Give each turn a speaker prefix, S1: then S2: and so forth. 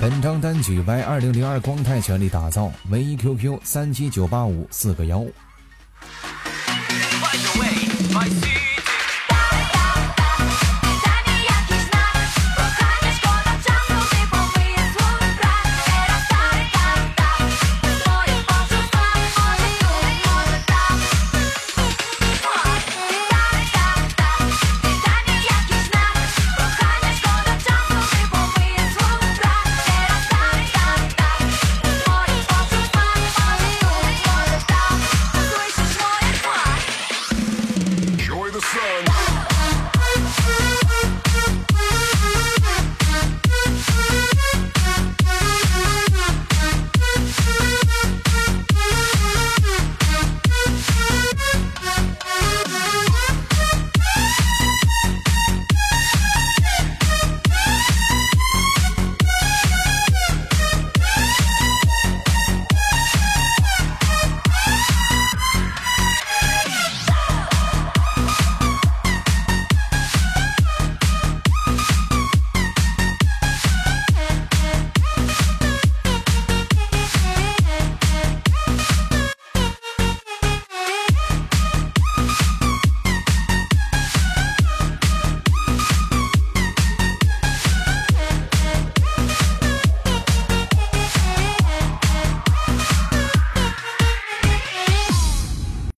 S1: 本张单曲 y 二零零二光泰全力打造唯一 qq 三七九八五四个幺欢迎各位